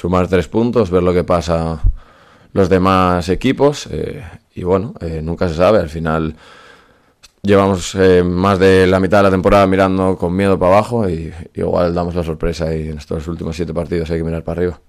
sumar tres puntos, ver lo que pasa los demás equipos eh, y bueno, eh, nunca se sabe, al final llevamos eh, más de la mitad de la temporada mirando con miedo para abajo y igual damos la sorpresa y en estos últimos siete partidos hay que mirar para arriba.